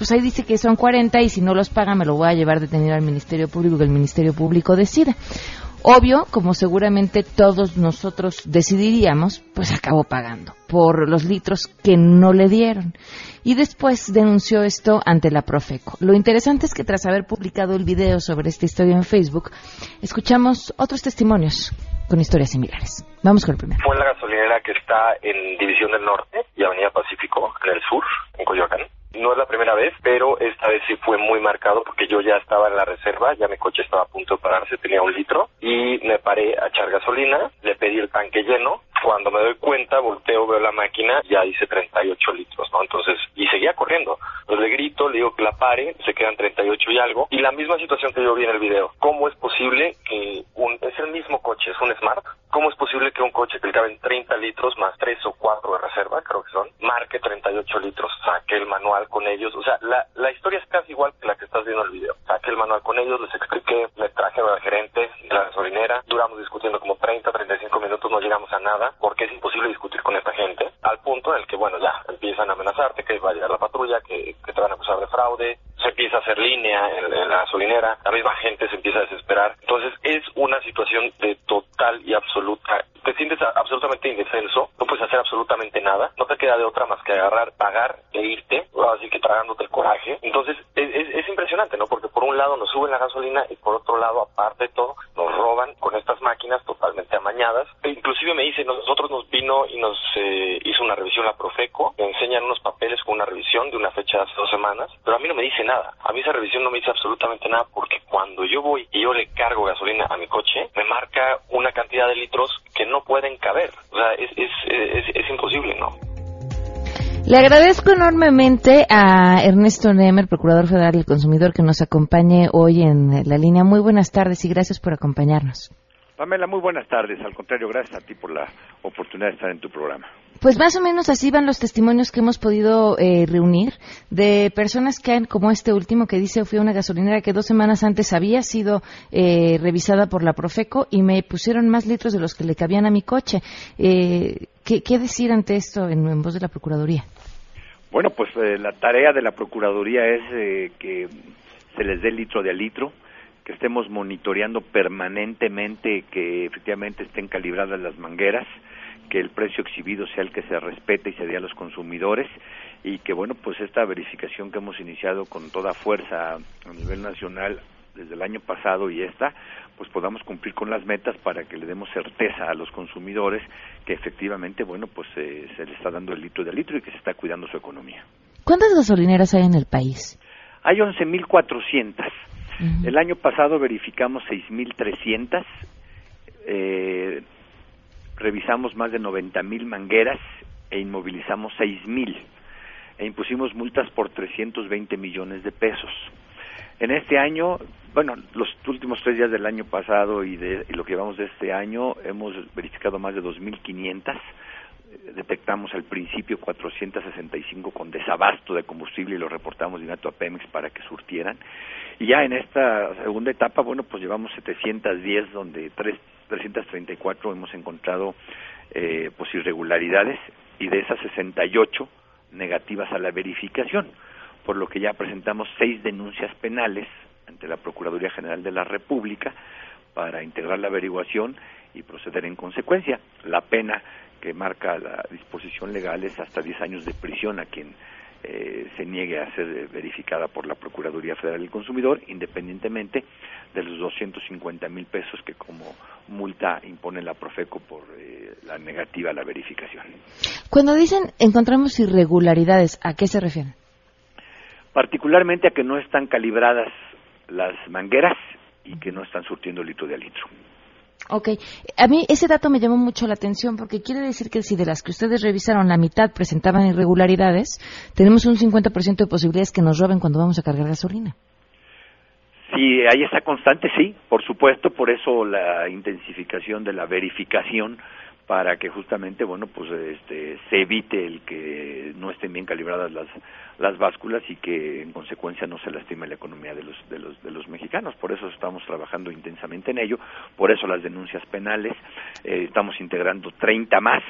pues ahí dice que son 40 y si no los paga me lo voy a llevar detenido al Ministerio Público, que el Ministerio Público decida. Obvio, como seguramente todos nosotros decidiríamos, pues acabó pagando por los litros que no le dieron. Y después denunció esto ante la Profeco. Lo interesante es que tras haber publicado el video sobre esta historia en Facebook, escuchamos otros testimonios con historias similares. Vamos con el primero. Fue la gasolinera que está en División del Norte y Avenida Pacífico, en el sur, en Coyoacán. No es la primera vez, pero esta vez sí fue muy marcado porque yo ya estaba en la reserva, ya mi coche estaba a punto de pararse, tenía un litro y me paré a echar gasolina, le pedí el tanque lleno, cuando me doy cuenta volteo, veo la máquina, ya hice 38 litros, ¿no? Entonces, y seguía corriendo. Entonces le grito, le digo que la pare, se quedan 38 y algo, y la misma situación que yo vi en el video. ¿Cómo es posible que un, es el mismo coche, es un Smart, cómo es posible que un coche que le caben 30 litros más 3 o 4 de reserva, creo que son, marque 38 litros? Saqué el con ellos. O sea, la, la historia es casi igual que la que estás viendo en el video. Saqué el manual con ellos, les expliqué, me traje al gerente de la gasolinera, duramos discutiendo como 30, 35 minutos, no llegamos a nada, porque es imposible discutir con esta gente, al punto en el que, bueno, ya empiezan a amenazarte que va a llegar la patrulla, que, que te van a acusar de fraude, se empieza a hacer línea en, en, la gasolinera, la misma gente se empieza a desesperar. Entonces es una situación de total y absoluta. Te sientes absolutamente indefenso, no puedes hacer absolutamente nada, no te queda de otra más que agarrar, pagar e irte, así que tragándote el coraje. Entonces es, es, es impresionante, ¿no? Porque por un lado nos suben la gasolina y por otro lado, aparte de todo, nos roban con estas máquinas totalmente amañadas. E inclusive me dice, nosotros nos vino y nos eh, hizo una revisión la Profeco, me enseñan unos papeles con una revisión de una fecha de hace dos semanas, pero a mí no me dice nada. A mí esa revisión no me dice absolutamente nada porque cuando yo voy y yo le cargo gasolina a mi coche, me marca una cantidad de litros que no pueden caber. O sea, es, es, imposible, ¿no? Le agradezco enormemente a Ernesto Nemer, Procurador Federal del Consumidor, que nos acompañe hoy en la línea. Muy buenas tardes y gracias por acompañarnos. Pamela, muy buenas tardes. Al contrario, gracias a ti por la oportunidad de estar en tu programa. Pues más o menos así van los testimonios que hemos podido eh, reunir de personas que han, como este último que dice, fui a una gasolinera que dos semanas antes había sido eh, revisada por la Profeco y me pusieron más litros de los que le cabían a mi coche. Eh, ¿qué, ¿qué, decir ante esto en, en, voz de la Procuraduría? Bueno, pues eh, la tarea de la Procuraduría es eh, que se les dé litro de a litro, que estemos monitoreando permanentemente que efectivamente estén calibradas las mangueras, que el precio exhibido sea el que se respete y se dé a los consumidores y que bueno pues esta verificación que hemos iniciado con toda fuerza a nivel nacional desde el año pasado y esta pues podamos cumplir con las metas para que le demos certeza a los consumidores que efectivamente bueno pues eh, se le está dando el litro de litro y que se está cuidando su economía. ¿Cuántas gasolineras hay en el país? Hay 11.400. El año pasado verificamos 6.300. Eh, revisamos más de 90 mil mangueras e inmovilizamos 6 mil e impusimos multas por 320 millones de pesos. En este año, bueno, los últimos tres días del año pasado y, de, y lo que llevamos de este año, hemos verificado más de 2.500 detectamos al principio 465 con desabasto de combustible y lo reportamos de inmediato a Pemex para que surtieran. Y ya en esta segunda etapa, bueno, pues llevamos 710 donde tres, 334 hemos encontrado eh, pues irregularidades y de esas 68 negativas a la verificación, por lo que ya presentamos seis denuncias penales ante la Procuraduría General de la República para integrar la averiguación y proceder en consecuencia. La pena que marca la disposición legal es hasta 10 años de prisión a quien eh, se niegue a ser verificada por la Procuraduría Federal del Consumidor, independientemente de los 250 mil pesos que como multa impone la Profeco por eh, la negativa a la verificación. Cuando dicen encontramos irregularidades, ¿a qué se refieren? Particularmente a que no están calibradas las mangueras y que no están surtiendo litro de litro. Ok, a mí ese dato me llamó mucho la atención porque quiere decir que si de las que ustedes revisaron la mitad presentaban irregularidades, tenemos un 50% de posibilidades que nos roben cuando vamos a cargar gasolina. Sí, hay esa constante, sí, por supuesto, por eso la intensificación de la verificación para que justamente bueno pues este se evite el que no estén bien calibradas las las básculas y que en consecuencia no se lastime la economía de los de los de los mexicanos. Por eso estamos trabajando intensamente en ello por eso las denuncias penales eh, estamos integrando 30 más.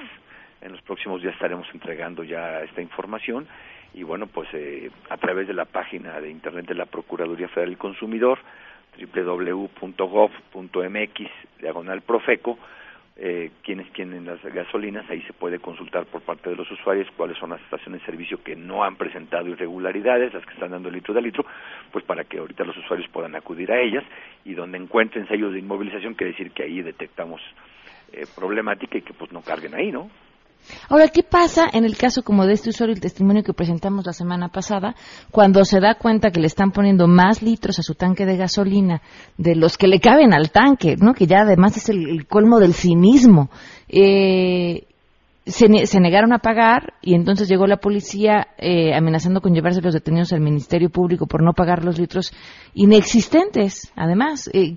En los próximos días estaremos entregando ya esta información y bueno pues eh, a través de la página de internet de la Procuraduría Federal del Consumidor www.gov.mx diagonal profeco eh, quienes tienen las gasolinas, ahí se puede consultar por parte de los usuarios cuáles son las estaciones de servicio que no han presentado irregularidades, las que están dando litro de litro, pues para que ahorita los usuarios puedan acudir a ellas y donde encuentren sellos de inmovilización, quiere decir que ahí detectamos eh, problemática y que pues no carguen ahí, ¿no? Ahora, ¿qué pasa en el caso como de este usuario, el testimonio que presentamos la semana pasada, cuando se da cuenta que le están poniendo más litros a su tanque de gasolina de los que le caben al tanque, ¿no? que ya además es el, colmo del cinismo? Eh, se, negaron a pagar y entonces llegó la policía eh, amenazando con llevarse los detenidos al Ministerio Público por no pagar los litros inexistentes. Además, eh,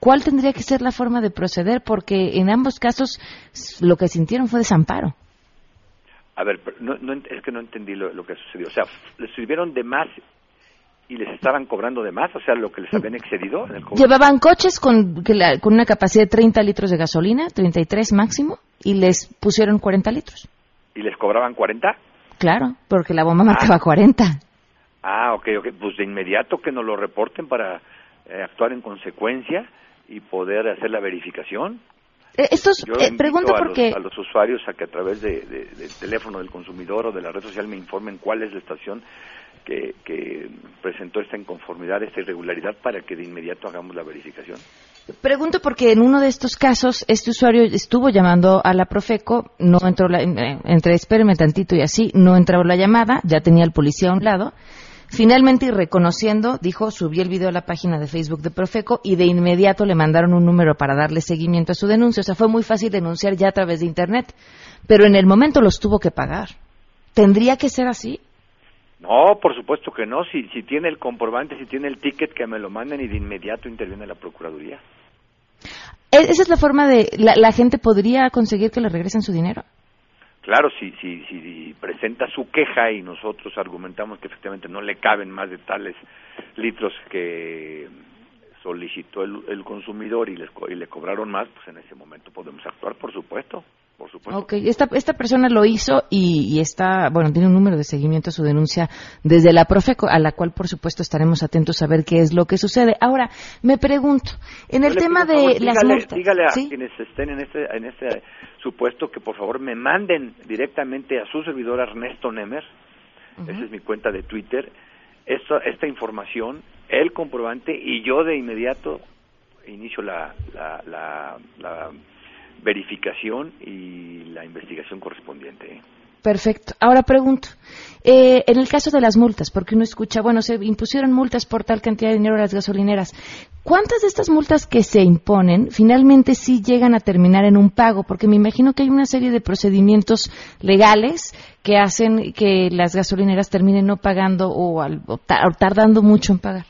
¿cuál tendría que ser la forma de proceder? Porque en ambos casos lo que sintieron fue desamparo. A ver, no, es que no entendí lo, que sucedió. O sea, les sirvieron de más y les estaban cobrando de más, o sea, lo que les habían excedido. Llevaban coches con, con una capacidad de 30 litros de gasolina, 33 máximo, y les pusieron 40 litros. ¿Y les cobraban 40? Claro, porque la bomba marcaba 40. Ah, ok, ok. Pues de inmediato que nos lo reporten para eh, actuar en consecuencia y poder hacer la verificación. Eh, estos, Yo eh, pregunto a porque... Los, a los usuarios a que a través de, del teléfono del consumidor o de la red social me informen cuál es la estación que, que presentó esta inconformidad, esta irregularidad, para que de inmediato hagamos la verificación. Pregunto porque en uno de estos casos este usuario estuvo llamando a la Profeco, no entró la, entre espéreme tantito y así, no entró la llamada, ya tenía el policía a un lado Finalmente, y reconociendo, dijo, subí el video a la página de Facebook de Profeco y de inmediato le mandaron un número para darle seguimiento a su denuncia. O sea, fue muy fácil denunciar ya a través de Internet. Pero en el momento los tuvo que pagar. ¿Tendría que ser así? No, por supuesto que no. Si, si tiene el comprobante, si tiene el ticket, que me lo manden y de inmediato interviene la Procuraduría. ¿E-, ¿Esa es la forma de... La, la gente podría conseguir que le regresen su dinero? Claro, si, si, si presenta su queja y nosotros argumentamos que efectivamente no le caben más de tales litros que solicitó el, consumidor y, les, y le cobraron más, pues en ese momento podemos actuar, por supuesto por supuesto. Ok, esta, esta persona lo hizo y, está, bueno, tiene un número de seguimiento a su denuncia desde la Profeco, a la cual, por supuesto, estaremos atentos a ver qué es lo que sucede. Ahora, me pregunto, en el tema de las multas... Dígale a quienes estén en este, en este supuesto que, por favor, me manden directamente a su servidor Ernesto Nemer, esa es mi cuenta de Twitter, esta, esta información, el comprobante, y yo de inmediato inicio la, la, la verificación y la investigación correspondiente. ¿eh? Perfecto. Ahora pregunto, eh, en el caso de las multas, porque uno escucha, bueno, se impusieron multas por tal cantidad de dinero a las gasolineras. ¿Cuántas de estas multas que se imponen finalmente sí llegan a terminar en un pago? Porque me imagino que hay una serie de procedimientos legales que hacen que las gasolineras terminen no pagando o, o tardando mucho en pagar.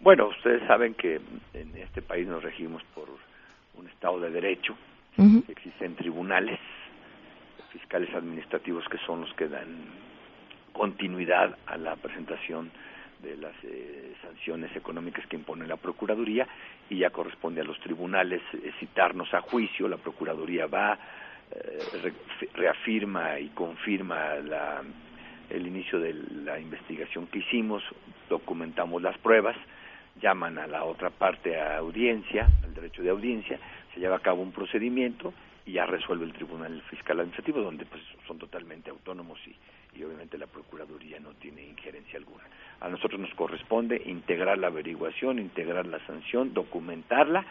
Bueno, ustedes saben que en este país nos regimos por un Estado de Derecho. Existen tribunales fiscales administrativos que son los que dan continuidad a la presentación de las eh, sanciones económicas que impone la Procuraduría y ya corresponde a los tribunales eh, citarnos a juicio, la Procuraduría va, eh, reafirma y confirma la, el inicio de la investigación que hicimos, documentamos las pruebas, llaman a la otra parte a audiencia, al derecho de audiencia, se lleva a cabo un procedimiento y ya resuelve el Tribunal Fiscal Administrativo, donde pues son totalmente autónomos y, y obviamente la Procuraduría no tiene injerencia alguna. A nosotros nos corresponde integrar la averiguación, integrar la sanción, documentarla,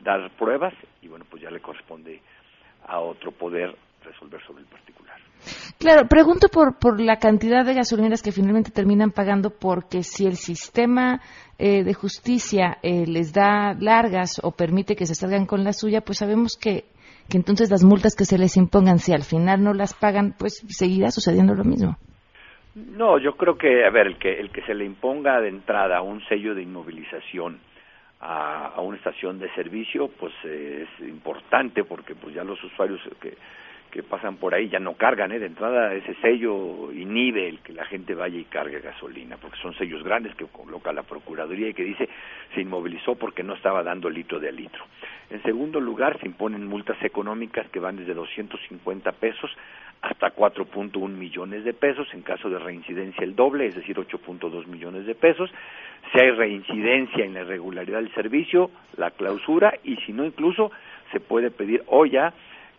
dar pruebas y bueno, pues ya le corresponde a otro poder resolver sobre el particular. Claro, pregunto por, por la cantidad de gasolineras que finalmente terminan pagando porque si el sistema eh, de justicia eh, les da largas o permite que se salgan con la suya, pues sabemos que, que entonces las multas que se les impongan, si al final no las pagan, pues seguirá sucediendo lo mismo. No, yo creo que, a ver, el que, el que se le imponga de entrada un sello de inmovilización a, a una estación de servicio, pues es importante porque pues ya los usuarios que que pasan por ahí ya no cargan, ¿eh? De entrada ese sello inhibe el que la gente vaya y cargue gasolina, porque son sellos grandes que coloca la Procuraduría y que dice se inmovilizó porque no estaba dando litro de litro. En segundo lugar, se imponen multas económicas que van desde 250 pesos hasta 4.1 millones de pesos, en caso de reincidencia el doble, es decir, 8.2 millones de pesos. Si hay reincidencia en la irregularidad del servicio, la clausura y si no incluso se puede pedir o ya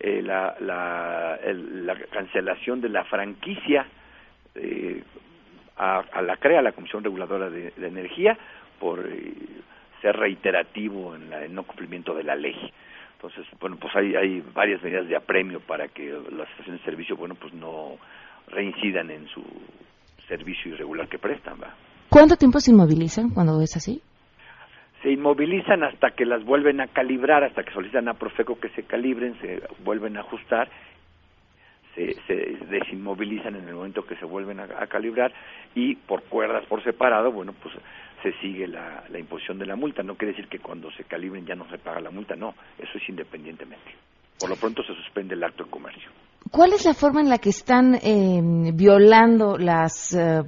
eh, la, la, la, cancelación de la franquicia eh, a, la CREA, la Comisión Reguladora de, Energía, por eh, ser reiterativo en el no cumplimiento de la ley. Entonces, bueno, pues hay, hay varias medidas de apremio para que las estaciones de servicio, bueno, pues no reincidan en su servicio irregular que prestan, ¿va? ¿Cuánto tiempo se inmovilizan cuando es así? Se inmovilizan hasta que las vuelven a calibrar, hasta que solicitan a Profeco que se calibren, se vuelven a ajustar, se, se desinmovilizan en el momento que se vuelven a, calibrar y por cuerdas por separado, bueno, pues se sigue la, la imposición de la multa. No quiere decir que cuando se calibren ya no se paga la multa, no, eso es independientemente. Por lo pronto se suspende el acto de comercio. ¿Cuál es la forma en la que están eh, violando las, eh,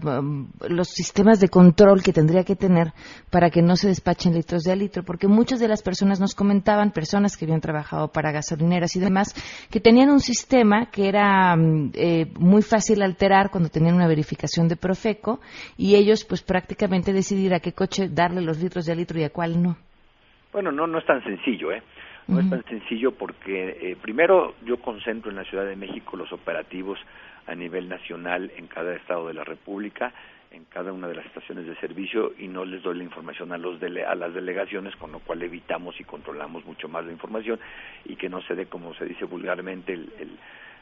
los sistemas de control que tendría que tener para que no se despachen litros de a litro? Porque muchas de las personas nos comentaban, personas que habían trabajado para gasolineras y demás, que tenían un sistema que era mm, eh, muy fácil alterar cuando tenían una verificación de Profeco y ellos pues prácticamente decidir a qué coche darle los litros de litro y a cuál no. Bueno, no, no es tan sencillo, ¿eh? No es tan sencillo porque eh, primero yo concentro en la Ciudad de México los operativos a nivel nacional en cada estado de la República, en cada una de las estaciones de servicio y no les doy la información a, los a las delegaciones, con lo cual evitamos y controlamos mucho más la información y que no se dé, como se dice vulgarmente, el,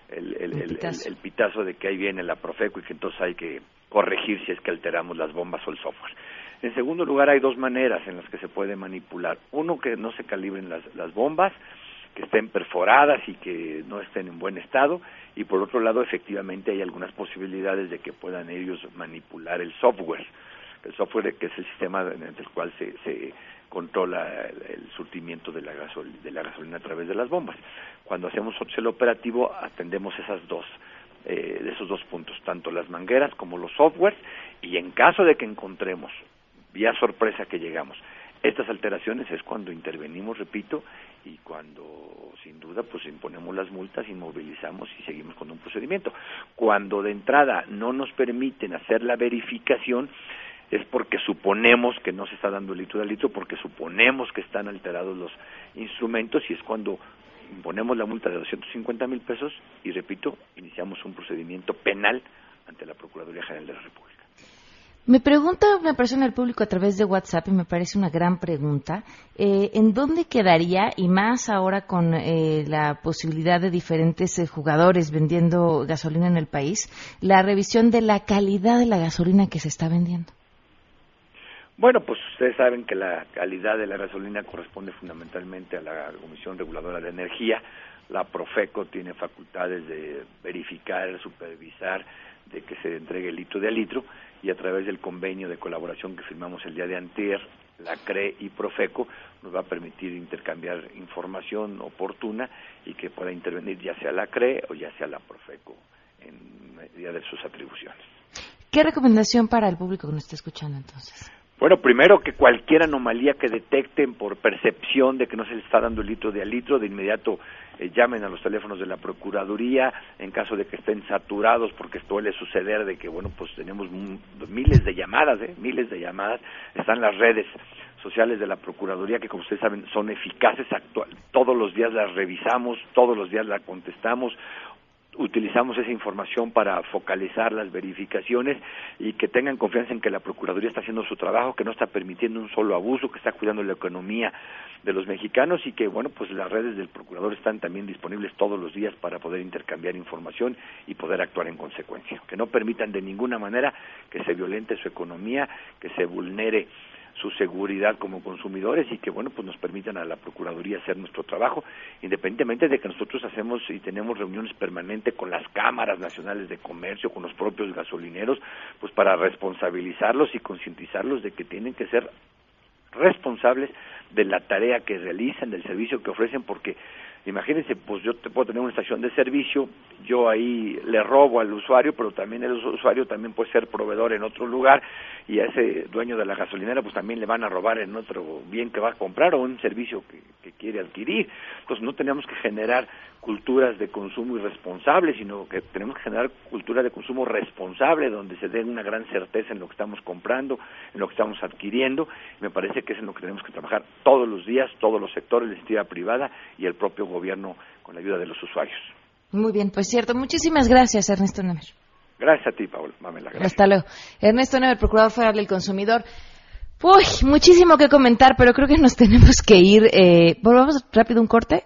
el, el, el, pitazo de que ahí viene la Profeco y que entonces hay que corregir si es que alteramos las bombas o el software. En segundo lugar, hay dos maneras en las que se puede manipular. Uno, que no se calibren las, las bombas, que estén perforadas y que no estén en buen estado. Y por otro lado, efectivamente, hay algunas posibilidades de que puedan ellos manipular el software. El software que es el sistema en el cual se, se controla el, surtimiento de la, de la gasolina a través de las bombas. Cuando hacemos el operativo, atendemos esas dos, eh, de esos dos puntos, tanto las mangueras como los softwares, y en caso de que encontremos vía sorpresa que llegamos. Estas alteraciones es cuando intervenimos, repito, y cuando sin duda pues imponemos las multas, inmovilizamos y seguimos con un procedimiento. Cuando de entrada no nos permiten hacer la verificación es porque suponemos que no se está dando litro a litro, porque suponemos que están alterados los instrumentos y es cuando imponemos la multa de 250 mil pesos y repito, iniciamos un procedimiento penal ante la Procuraduría General de la República. Me pregunta una persona del público a través de WhatsApp y me parece una gran pregunta. Eh, ¿En dónde quedaría, y más ahora con eh, la posibilidad de diferentes eh, jugadores vendiendo gasolina en el país, la revisión de la calidad de la gasolina que se está vendiendo? Bueno, pues ustedes saben que la calidad de la gasolina corresponde fundamentalmente a la Comisión Reguladora de Energía. La Profeco tiene facultades de verificar, supervisar, de que se entregue litro de litro y a través del convenio de colaboración que firmamos el día de antier, la CRE y Profeco nos va a permitir intercambiar información oportuna y que pueda intervenir ya sea la CRE o ya sea la Profeco en medida de sus atribuciones. ¿Qué recomendación para el público que nos está escuchando entonces? Bueno, primero que cualquier anomalía que detecten por percepción de que no se les está dando el litro de al litro, de inmediato eh, llamen a los teléfonos de la Procuraduría en caso de que estén saturados, porque suele suceder de que, bueno, pues tenemos miles de llamadas, ¿eh? miles de llamadas, están las redes sociales de la Procuraduría que, como ustedes saben, son eficaces, actual, todos los días las revisamos, todos los días las contestamos, utilizamos esa información para focalizar las verificaciones y que tengan confianza en que la Procuraduría está haciendo su trabajo, que no está permitiendo un solo abuso, que está cuidando la economía de los mexicanos y que, bueno, pues las redes del Procurador están también disponibles todos los días para poder intercambiar información y poder actuar en consecuencia. Que no permitan de ninguna manera que se violente su economía, que se vulnere su seguridad como consumidores y que bueno pues nos permitan a la procuraduría hacer nuestro trabajo independientemente de que nosotros hacemos y tenemos reuniones permanentes con las cámaras nacionales de comercio con los propios gasolineros pues para responsabilizarlos y concientizarlos de que tienen que ser responsables de la tarea que realizan del servicio que ofrecen porque Imagínense, pues yo te puedo tener una estación de servicio, yo ahí le robo al usuario, pero también el usuario también puede ser proveedor en otro lugar y a ese dueño de la gasolinera pues también le van a robar en otro bien que va a comprar o un servicio que, que quiere adquirir. Entonces no tenemos que generar culturas de consumo irresponsables, sino que tenemos que generar cultura de consumo responsable, donde se dé una gran certeza en lo que estamos comprando, en lo que estamos adquiriendo. Me parece que es en lo que tenemos que trabajar todos los días, todos los sectores, la iniciativa privada y el propio gobierno con la ayuda de los usuarios. Muy bien, pues cierto. Muchísimas gracias, Ernesto Nemer. Gracias a ti, Paul. Mamela, Hasta luego. Ernesto Nemer, Procurador Federal del Consumidor. Uy, muchísimo que comentar, pero creo que nos tenemos que ir. Eh, volvamos rápido un corte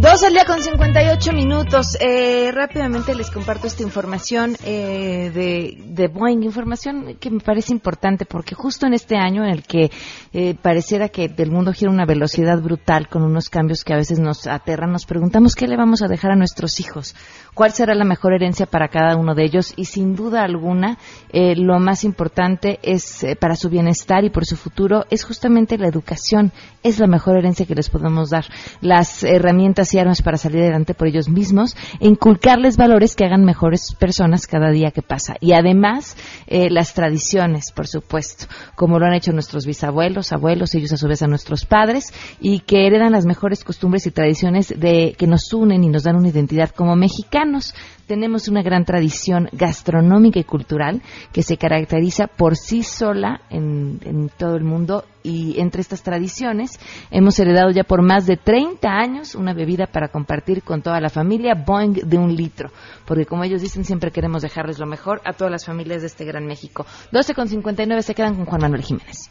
Dos al día con 58 minutos. Eh, rápidamente les comparto esta información eh, de, de, Boeing, información que me parece importante porque justo en este año en el que eh, pareciera que el mundo gira una velocidad brutal con unos cambios que a veces nos aterran, nos preguntamos qué le vamos a dejar a nuestros hijos, cuál será la mejor herencia para cada uno de ellos y sin duda alguna lo más importante es para su bienestar y por su futuro es justamente la educación, es la mejor herencia que les podemos dar. Las herramientas y armas para salir adelante por ellos mismos, e inculcarles valores que hagan mejores personas cada día que pasa. Y además, eh, las tradiciones, por supuesto, como lo han hecho nuestros bisabuelos, abuelos, ellos a su vez a nuestros padres, y que heredan las mejores costumbres y tradiciones de, que nos unen y nos dan una identidad como mexicanos tenemos una gran tradición gastronómica y cultural que se caracteriza por sí sola en, todo el mundo y entre estas tradiciones hemos heredado ya por más de 30 años una bebida para compartir con toda la familia, Boeing de un litro, porque como ellos dicen siempre queremos dejarles lo mejor a todas las familias de este gran México. 12 con 59 se quedan con Juan Manuel Jiménez.